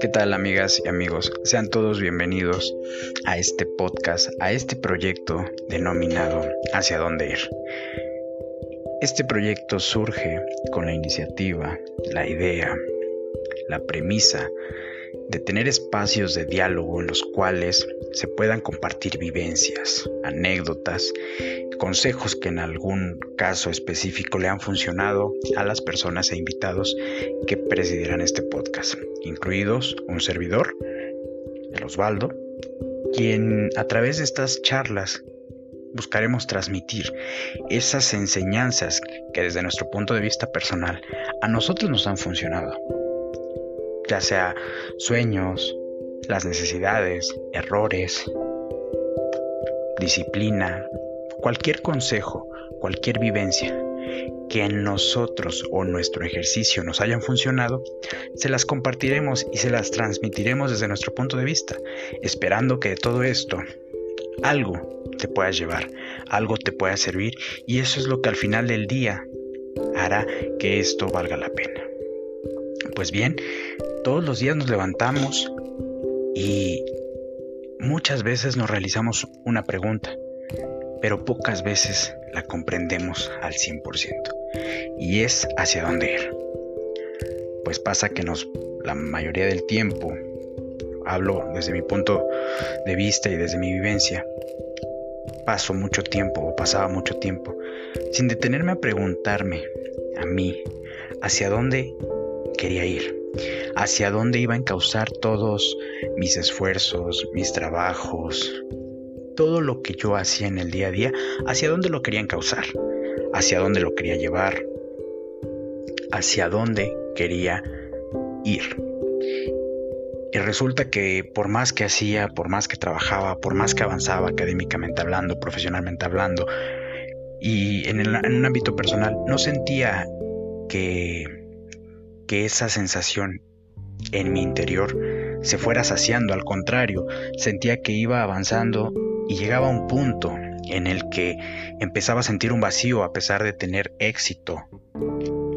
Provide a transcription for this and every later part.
¿Qué tal amigas y amigos? Sean todos bienvenidos a este podcast, a este proyecto denominado Hacia dónde ir. Este proyecto surge con la iniciativa, la idea, la premisa de tener espacios de diálogo en los cuales se puedan compartir vivencias, anécdotas, consejos que en algún caso específico le han funcionado a las personas e invitados que presidirán este podcast, incluidos un servidor, el Osvaldo, quien a través de estas charlas buscaremos transmitir esas enseñanzas que desde nuestro punto de vista personal a nosotros nos han funcionado. Ya sea sueños, las necesidades, errores, disciplina, cualquier consejo, cualquier vivencia que en nosotros o nuestro ejercicio nos hayan funcionado, se las compartiremos y se las transmitiremos desde nuestro punto de vista, esperando que de todo esto algo te pueda llevar, algo te pueda servir y eso es lo que al final del día hará que esto valga la pena. Pues bien, todos los días nos levantamos y muchas veces nos realizamos una pregunta, pero pocas veces la comprendemos al 100%. Y es hacia dónde ir. Pues pasa que nos la mayoría del tiempo hablo desde mi punto de vista y desde mi vivencia. Paso mucho tiempo o pasaba mucho tiempo sin detenerme a preguntarme a mí hacia dónde quería ir hacia dónde iba a encauzar todos mis esfuerzos, mis trabajos, todo lo que yo hacía en el día a día, hacia dónde lo quería encauzar, hacia dónde lo quería llevar, hacia dónde quería ir. Y resulta que por más que hacía, por más que trabajaba, por más que avanzaba académicamente hablando, profesionalmente hablando, y en, en un ámbito personal, no sentía que que esa sensación en mi interior se fuera saciando, al contrario, sentía que iba avanzando y llegaba a un punto en el que empezaba a sentir un vacío a pesar de tener éxito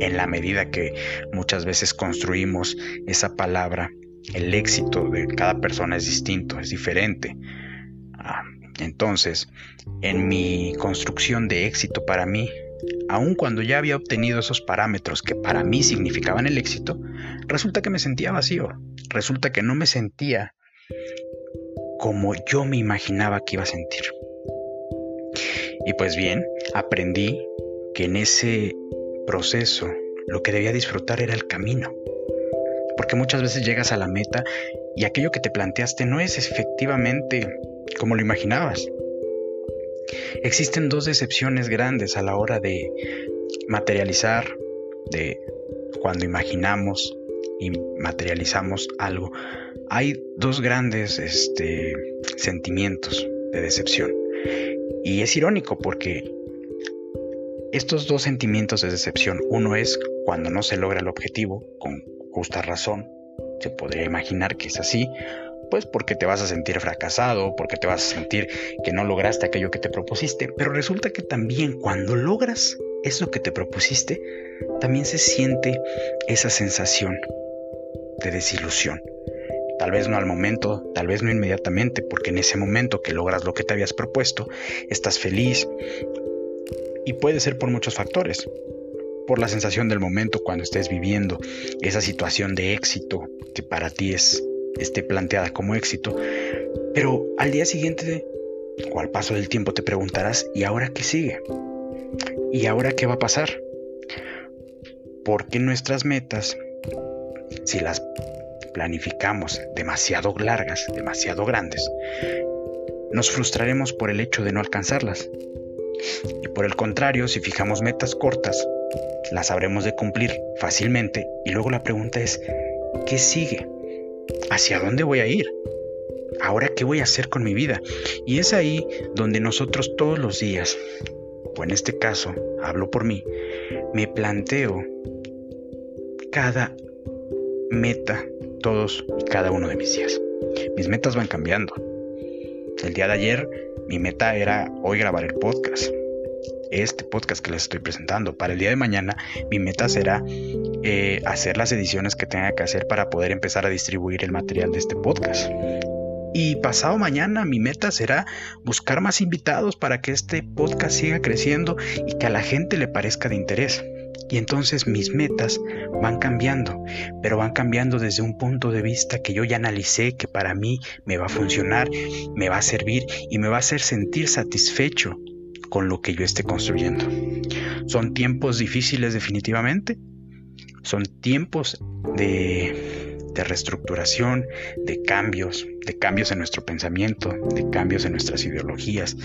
en la medida que muchas veces construimos esa palabra. El éxito de cada persona es distinto, es diferente. Ah, entonces, en mi construcción de éxito para mí, aun cuando ya había obtenido esos parámetros que para mí significaban el éxito, resulta que me sentía vacío, resulta que no me sentía como yo me imaginaba que iba a sentir. Y pues bien, aprendí que en ese proceso lo que debía disfrutar era el camino. Porque muchas veces llegas a la meta y aquello que te planteaste no es efectivamente como lo imaginabas. Existen dos decepciones grandes a la hora de materializar, de cuando imaginamos y materializamos algo. Hay dos grandes este, sentimientos de decepción. Y es irónico porque estos dos sentimientos de decepción, uno es cuando no se logra el objetivo, con justa razón, se podría imaginar que es así, pues porque te vas a sentir fracasado, porque te vas a sentir que no lograste aquello que te propusiste, pero resulta que también cuando logras eso que te propusiste, también se siente esa sensación de desilusión. Tal vez no al momento, tal vez no inmediatamente, porque en ese momento que logras lo que te habías propuesto, estás feliz y puede ser por muchos factores. Por la sensación del momento cuando estés viviendo esa situación de éxito que para ti es esté planteada como éxito, pero al día siguiente o al paso del tiempo te preguntarás, ¿y ahora qué sigue? ¿Y ahora qué va a pasar? Porque nuestras metas, si las planificamos demasiado largas, demasiado grandes, nos frustraremos por el hecho de no alcanzarlas. Y por el contrario, si fijamos metas cortas, las habremos de cumplir fácilmente y luego la pregunta es, ¿qué sigue? ¿hacia dónde voy a ir? ¿Ahora qué voy a hacer con mi vida? Y es ahí donde nosotros todos los días, o en este caso, hablo por mí, me planteo cada meta, todos y cada uno de mis días. Mis metas van cambiando. El día de ayer mi meta era hoy grabar el podcast. este podcast que les estoy presentando. Para el día de mañana, mi meta será eh, hacer las ediciones que tenga que hacer para poder empezar a distribuir el material de este podcast. Y pasado mañana mi meta será buscar más invitados para que este podcast siga creciendo y que a la gente le parezca de interés. Y entonces mis metas van cambiando, pero van cambiando desde un punto de vista que yo ya analicé que para mí me va a funcionar, me va a servir y me va a hacer sentir satisfecho con lo que yo esté construyendo. Son tiempos difíciles definitivamente, son tiempos de de reestructuración, de cambios, de cambios en nuestro pensamiento, de cambios en nuestras ideologías,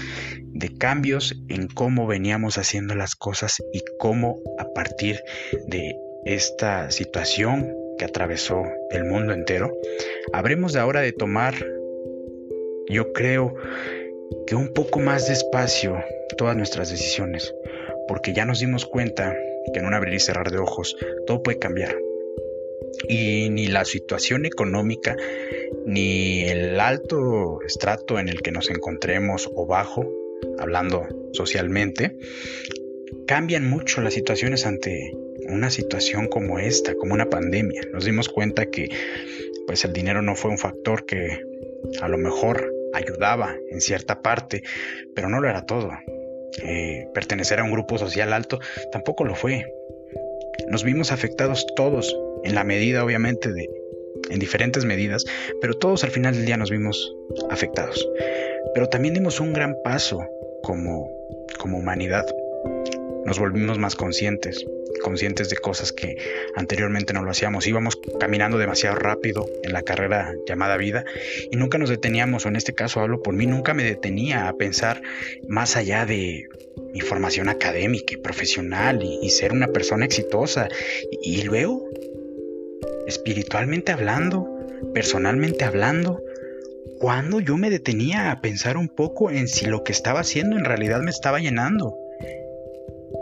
de cambios en cómo veníamos haciendo las cosas y cómo a partir de esta situación que atravesó el mundo entero, habremos de ahora de tomar, yo creo, que un poco más despacio todas nuestras decisiones, porque ya nos dimos cuenta que en un abrir y cerrar de ojos todo puede cambiar y ni la situación económica ni el alto estrato en el que nos encontremos o bajo, hablando socialmente, cambian mucho las situaciones ante una situación como esta, como una pandemia. Nos dimos cuenta que pues el dinero no fue un factor que a lo mejor ayudaba en cierta parte, pero no lo era todo. Eh, pertenecer a un grupo social alto tampoco lo fue. Nos vimos afectados todos en la medida obviamente de, en diferentes medidas, pero todos al final del día nos vimos afectados. Pero también dimos un gran paso como, como humanidad. Nos volvimos más conscientes, conscientes de cosas que anteriormente no lo hacíamos. Íbamos caminando demasiado rápido en la carrera llamada vida y nunca nos deteníamos, o en este caso hablo por mí, nunca me detenía a pensar más allá de mi formación académica y profesional y, ser una persona exitosa. y luego espiritualmente hablando, personalmente hablando, cuando yo me detenía a pensar un poco en si lo que estaba haciendo en realidad me estaba llenando.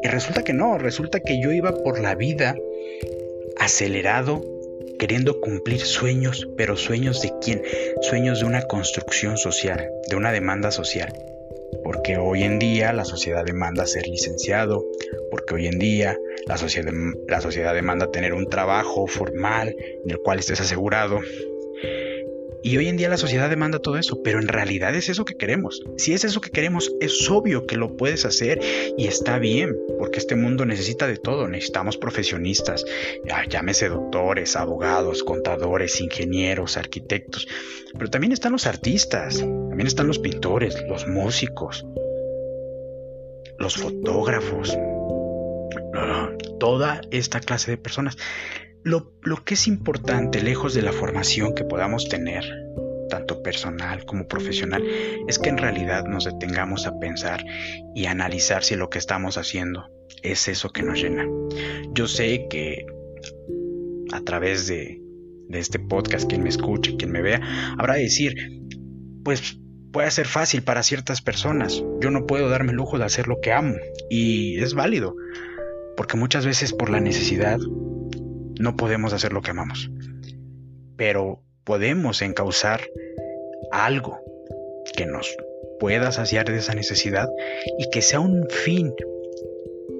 Y resulta que no, resulta que yo iba por la vida acelerado, queriendo cumplir sueños, pero sueños de quién? Sueños de una construcción social, de una demanda social porque hoy en día la sociedad demanda ser licenciado, porque hoy en día la sociedad, la sociedad demanda tener un trabajo formal en el cual estés asegurado, y hoy en día la sociedad demanda todo eso, pero en realidad es eso que queremos. Si es eso que queremos, es obvio que lo puedes hacer y está bien, porque este mundo necesita de todo. Necesitamos profesionistas, llámese doctores, abogados, contadores, ingenieros, arquitectos, pero también están los artistas, también están los pintores, los músicos, los fotógrafos, toda esta clase de personas. Lo, que es importante, lejos de la formación que podamos tener, tanto personal como profesional, es que en realidad nos detengamos a pensar y analizar si lo que estamos haciendo es eso que nos llena. Yo sé que a través de, de este podcast, quien me escuche, quien me vea, habrá de decir, pues puede ser fácil para ciertas personas. Yo no puedo darme el lujo de hacer lo que amo y es válido, porque muchas veces por la necesidad no podemos hacer lo que amamos, pero podemos encauzar algo que nos pueda saciar de esa necesidad y que sea un fin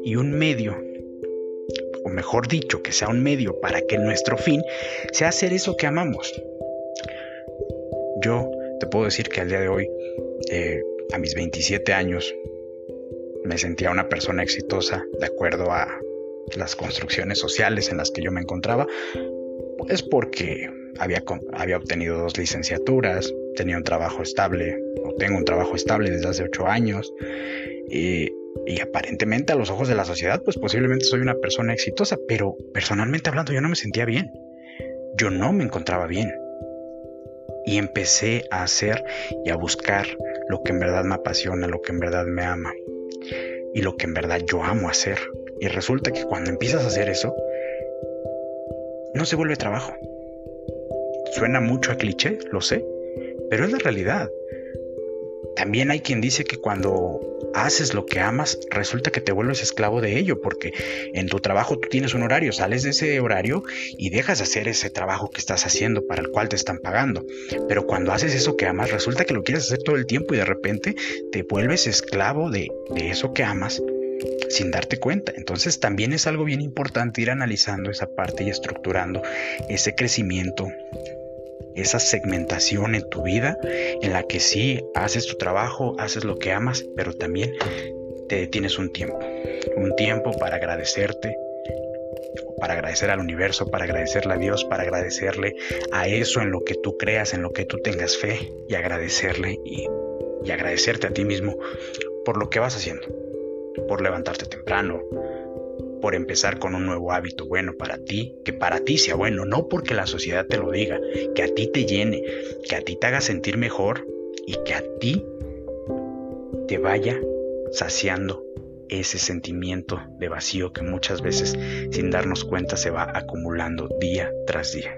y un medio, o mejor dicho, que sea un medio para que nuestro fin sea hacer eso que amamos. Yo te puedo decir que al día de hoy, eh, a mis 27 años, me sentía una persona exitosa de acuerdo a las construcciones sociales en las que yo me encontraba, pues porque había, había obtenido dos licenciaturas, tenía un trabajo estable, o tengo un trabajo estable desde hace ocho años, y, y aparentemente a los ojos de la sociedad, pues posiblemente soy una persona exitosa, pero personalmente hablando yo no me sentía bien, yo no me encontraba bien. Y empecé a hacer y a buscar lo que en verdad me apasiona, lo que en verdad me ama y lo que en verdad yo amo hacer. Y resulta que cuando empiezas a hacer eso, no se vuelve trabajo. Suena mucho a cliché, lo sé, pero es la realidad. También hay quien dice que cuando haces lo que amas, resulta que te vuelves esclavo de ello, porque en tu trabajo tú tienes un horario, sales de ese horario y dejas de hacer ese trabajo que estás haciendo para el cual te están pagando. Pero cuando haces eso que amas, resulta que lo quieres hacer todo el tiempo y de repente te vuelves esclavo de, de eso que amas sin darte cuenta. Entonces también es algo bien importante ir analizando esa parte y estructurando ese crecimiento, esa segmentación en tu vida en la que sí haces tu trabajo, haces lo que amas, pero también te tienes un tiempo, un tiempo para agradecerte, para agradecer al universo, para agradecerle a Dios, para agradecerle a eso en lo que tú creas, en lo que tú tengas fe y agradecerle y, y agradecerte a ti mismo por lo que vas haciendo, por levantarte temprano, por empezar con un nuevo hábito bueno para ti, que para ti sea bueno, no porque la sociedad te lo diga, que a ti te llene, que a ti te haga sentir mejor y que a ti te vaya saciando ese sentimiento de vacío que muchas veces sin darnos cuenta se va acumulando día tras día.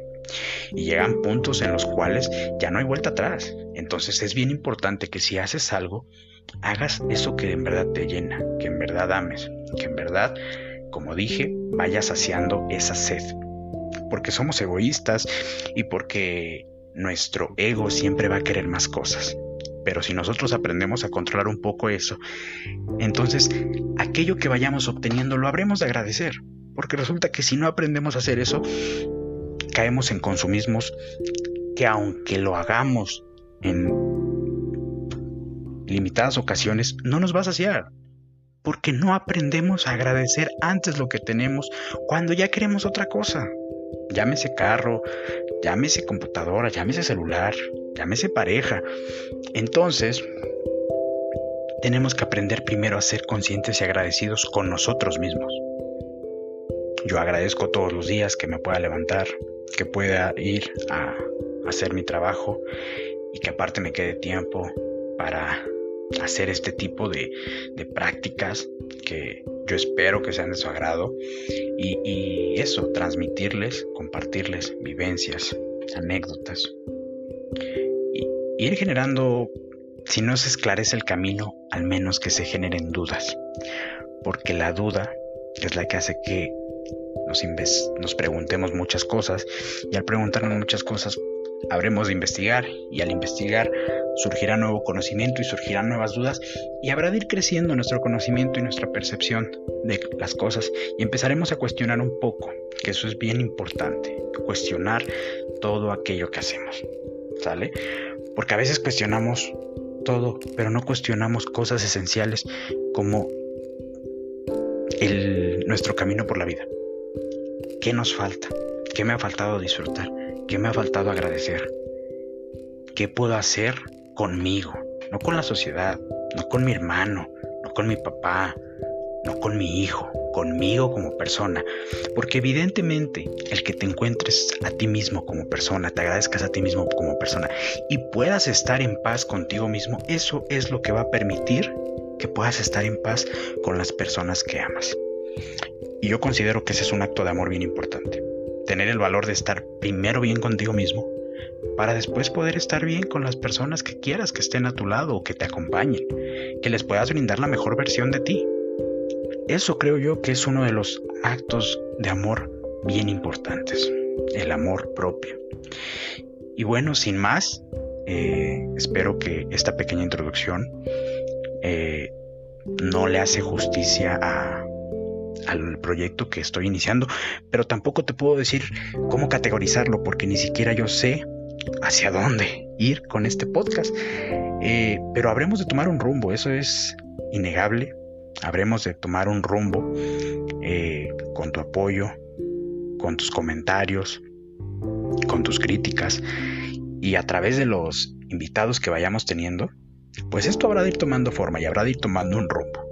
Y llegan puntos en los cuales ya no hay vuelta atrás. Entonces es bien importante que si haces algo, hagas eso que en verdad te llena, que en verdad ames, que en verdad, como dije, vayas saciando esa sed. Porque somos egoístas y porque nuestro ego siempre va a querer más cosas. Pero si nosotros aprendemos a controlar un poco eso, entonces aquello que vayamos obteniendo lo habremos de agradecer. Porque resulta que si no aprendemos a hacer eso, caemos en consumismos que aunque lo hagamos en limitadas ocasiones, no nos va a saciar. Porque no aprendemos a agradecer antes lo que tenemos cuando ya queremos otra cosa. Llámese carro, llámese computadora, llámese celular, llámese pareja. Entonces, tenemos que aprender primero a ser conscientes y agradecidos con nosotros mismos. Yo agradezco todos los días que me pueda levantar, que pueda ir a hacer mi trabajo y que aparte me quede tiempo para hacer este tipo de, prácticas que yo espero que sean de su agrado. Y, y eso, transmitirles, compartirles vivencias, anécdotas, ir generando, si no se esclarece el camino, al menos que se generen dudas, porque la duda es la que hace que nos, nos preguntemos muchas cosas. Y al preguntarnos muchas cosas habremos de investigar y al investigar surgirá nuevo conocimiento y surgirán nuevas dudas y habrá de ir creciendo nuestro conocimiento y nuestra percepción de las cosas y empezaremos a cuestionar un poco, que eso es bien importante, cuestionar todo aquello que hacemos. ¿Sale? Porque a veces cuestionamos todo, pero no cuestionamos cosas esenciales como el, nuestro camino por la vida. ¿Qué nos falta? ¿Qué me ha faltado disfrutar? ¿Qué me ha faltado agradecer? ¿Qué puedo hacer conmigo? No con la sociedad, no con mi hermano, no con mi papá, no con mi hijo, conmigo como persona. Porque evidentemente el que te encuentres a ti mismo como persona, te agradezcas a ti mismo como persona y puedas estar en paz contigo mismo, eso es lo que va a permitir que puedas estar en paz con las personas que amas. Y yo considero que ese es un acto de amor bien importante. Tener el valor de estar primero bien contigo mismo para después poder estar bien con las personas que quieras que estén a tu lado o que te acompañen, que les puedas brindar la mejor versión de ti. Eso creo yo que es uno de los actos de amor bien importantes, el amor propio. Y bueno, sin más, eh, espero que esta pequeña introducción eh, no le hace justicia al proyecto que estoy iniciando, pero tampoco te puedo decir cómo categorizarlo porque ni siquiera yo sé hacia dónde ir con este podcast. Eh, pero habremos de tomar un rumbo, eso es innegable habremos de tomar un rumbo eh, con tu apoyo, con tus comentarios, con tus críticas y a través de los invitados que vayamos teniendo, pues esto habrá de ir tomando forma y habrá de ir tomando un rumbo.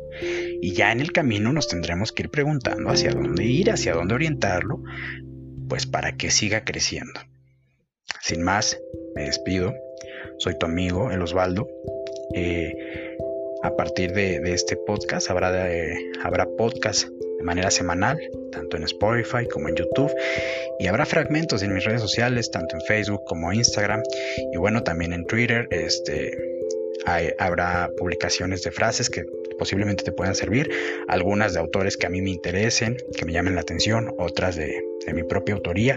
Y ya en el camino nos tendremos que ir preguntando hacia dónde ir, hacia dónde orientarlo, pues para que siga creciendo. Sin más, me despido. Soy tu amigo, el Osvaldo. Eh, a partir de, este podcast habrá, habrá podcast de manera semanal, tanto en Spotify como en YouTube, y habrá fragmentos en mis redes sociales, tanto en Facebook como Instagram, y bueno, también en Twitter, este, habrá publicaciones de frases que posiblemente te puedan servir, algunas de autores que a mí me interesen, que me llamen la atención, otras de, mi propia autoría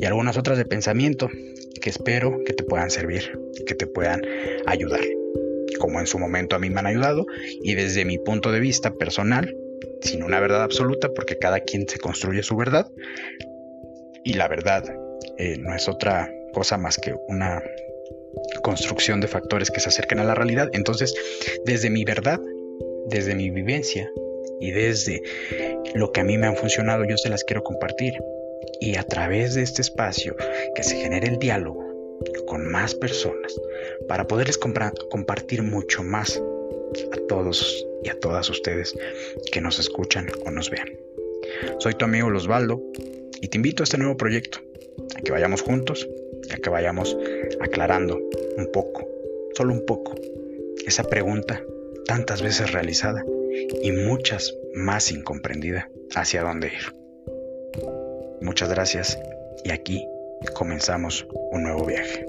y algunas otras de pensamiento que espero que te puedan servir, que te puedan ayudar como en su momento a mí me han ayudado y desde mi punto de vista personal sin una verdad absoluta, porque cada quien se construye su verdad. Y la verdad eh, no es otra cosa más que una construcción de factores que se acerquen a la realidad. Entonces, desde mi verdad, desde mi vivencia y desde lo que a mí me han funcionado, yo se las quiero compartir. Y a través de este espacio que se genere el diálogo con más personas para poderles compartir mucho más a todos y a todas ustedes que nos escuchan o nos vean. Soy tu amigo Osvaldo y te invito a este nuevo proyecto, a que vayamos juntos a que vayamos aclarando un poco, solo un poco, esa pregunta tantas veces realizada y muchas más incomprendida hacia dónde ir. Muchas gracias y aquí comenzamos un nuevo viaje.